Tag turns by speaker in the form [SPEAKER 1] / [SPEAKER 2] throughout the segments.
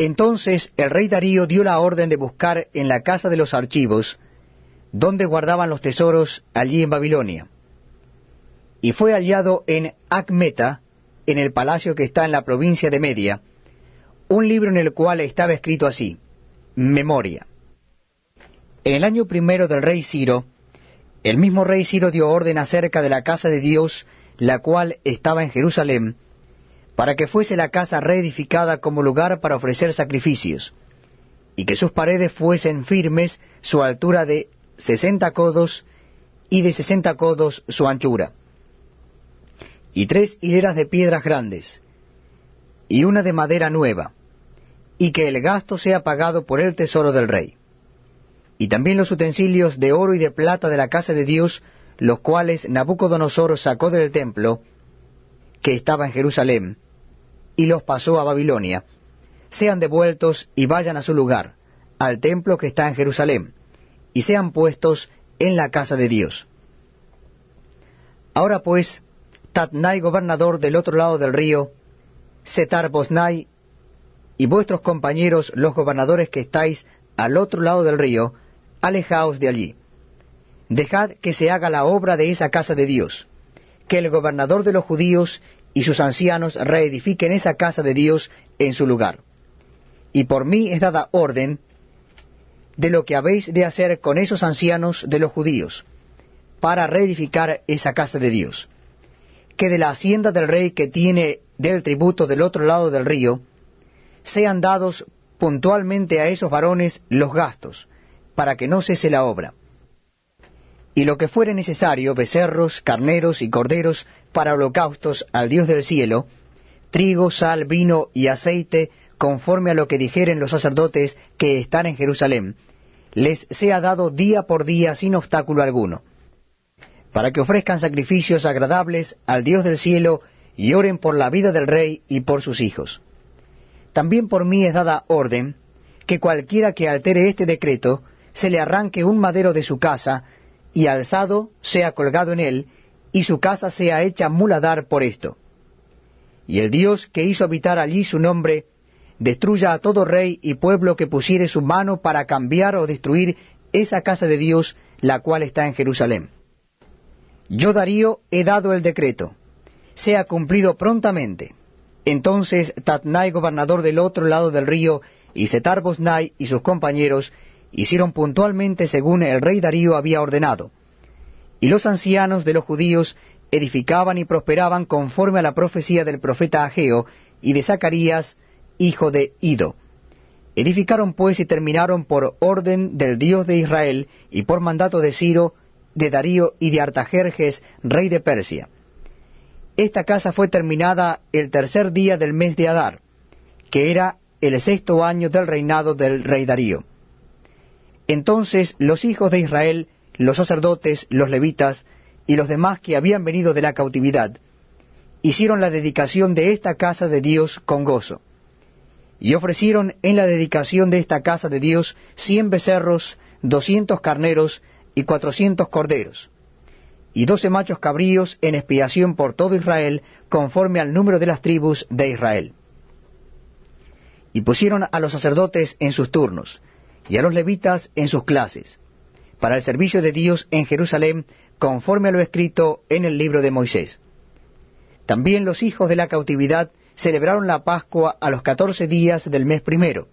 [SPEAKER 1] Entonces el rey Darío dio la orden de buscar en la casa de los archivos, donde guardaban los tesoros allí en Babilonia. Y fue hallado en Acmeta, en el palacio que está en la provincia de Media, un libro en el cual estaba escrito así, Memoria. En el año primero del rey Ciro, el mismo rey Ciro dio orden acerca de la casa de Dios, la cual estaba en Jerusalén, para que fuese la casa reedificada como lugar para ofrecer sacrificios, y que sus paredes fuesen firmes, su altura de sesenta codos, y de sesenta codos su anchura, y tres hileras de piedras grandes, y una de madera nueva, y que el gasto sea pagado por el tesoro del rey. Y también los utensilios de oro y de plata de la casa de Dios, los cuales Nabucodonosor sacó del templo, que estaba en Jerusalén, y los pasó a Babilonia, sean devueltos y vayan a su lugar, al templo que está en Jerusalén, y sean puestos en la casa de Dios. Ahora pues, Tatnai gobernador del otro lado del río, Setar Bosnai, y vuestros compañeros los gobernadores que estáis al otro lado del río, alejaos de allí. Dejad que se haga la obra de esa casa de Dios, que el gobernador de los judíos y sus ancianos reedifiquen esa casa de Dios en su lugar. Y por mí es dada orden de lo que habéis de hacer con esos ancianos de los judíos, para reedificar esa casa de Dios. Que de la hacienda del rey que tiene del tributo del otro lado del río, sean dados puntualmente a esos varones los gastos, para que no cese la obra y lo que fuere necesario, becerros, carneros y corderos para holocaustos al Dios del cielo, trigo, sal, vino y aceite, conforme a lo que dijeren los sacerdotes que están en Jerusalén, les sea dado día por día sin obstáculo alguno, para que ofrezcan sacrificios agradables al Dios del cielo y oren por la vida del rey y por sus hijos. También por mí es dada orden que cualquiera que altere este decreto, se le arranque un madero de su casa, y alzado sea colgado en él, y su casa sea hecha muladar por esto. Y el Dios que hizo habitar allí su nombre, destruya a todo rey y pueblo que pusiere su mano para cambiar o destruir esa casa de Dios, la cual está en Jerusalén. Yo Darío he dado el decreto, sea cumplido prontamente. Entonces Tatnai, gobernador del otro lado del río, y Setar Bosnai y sus compañeros, hicieron puntualmente según el rey Darío había ordenado. Y los ancianos de los judíos edificaban y prosperaban conforme a la profecía del profeta Ageo y de Zacarías, hijo de Ido. Edificaron pues y terminaron por orden del Dios de Israel y por mandato de Ciro, de Darío y de Artajerjes, rey de Persia. Esta casa fue terminada el tercer día del mes de Adar, que era el sexto año del reinado del rey Darío. Entonces los hijos de Israel, los sacerdotes, los levitas y los demás que habían venido de la cautividad, hicieron la dedicación de esta casa de Dios con gozo. Y ofrecieron en la dedicación de esta casa de Dios cien becerros, doscientos carneros y cuatrocientos corderos, y doce machos cabríos en expiación por todo Israel, conforme al número de las tribus de Israel. Y pusieron a los sacerdotes en sus turnos, y a los levitas en sus clases, para el servicio de Dios en Jerusalén, conforme a lo escrito en el libro de Moisés. También los hijos de la cautividad celebraron la Pascua a los catorce días del mes primero,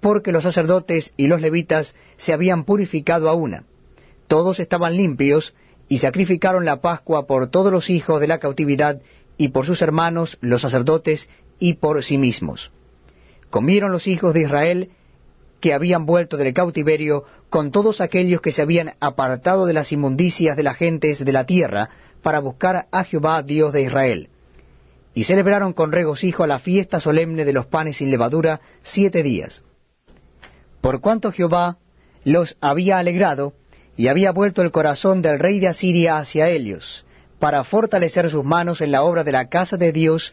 [SPEAKER 1] porque los sacerdotes y los levitas se habían purificado a una. Todos estaban limpios y sacrificaron la Pascua por todos los hijos de la cautividad y por sus hermanos los sacerdotes y por sí mismos. Comieron los hijos de Israel que habían vuelto del cautiverio con todos aquellos que se habían apartado de las inmundicias de las gentes de la tierra para buscar a Jehová Dios de Israel. Y celebraron con regocijo la fiesta solemne de los panes sin levadura siete días. Por cuanto Jehová los había alegrado, y había vuelto el corazón del rey de Asiria hacia ellos, para fortalecer sus manos en la obra de la casa de Dios,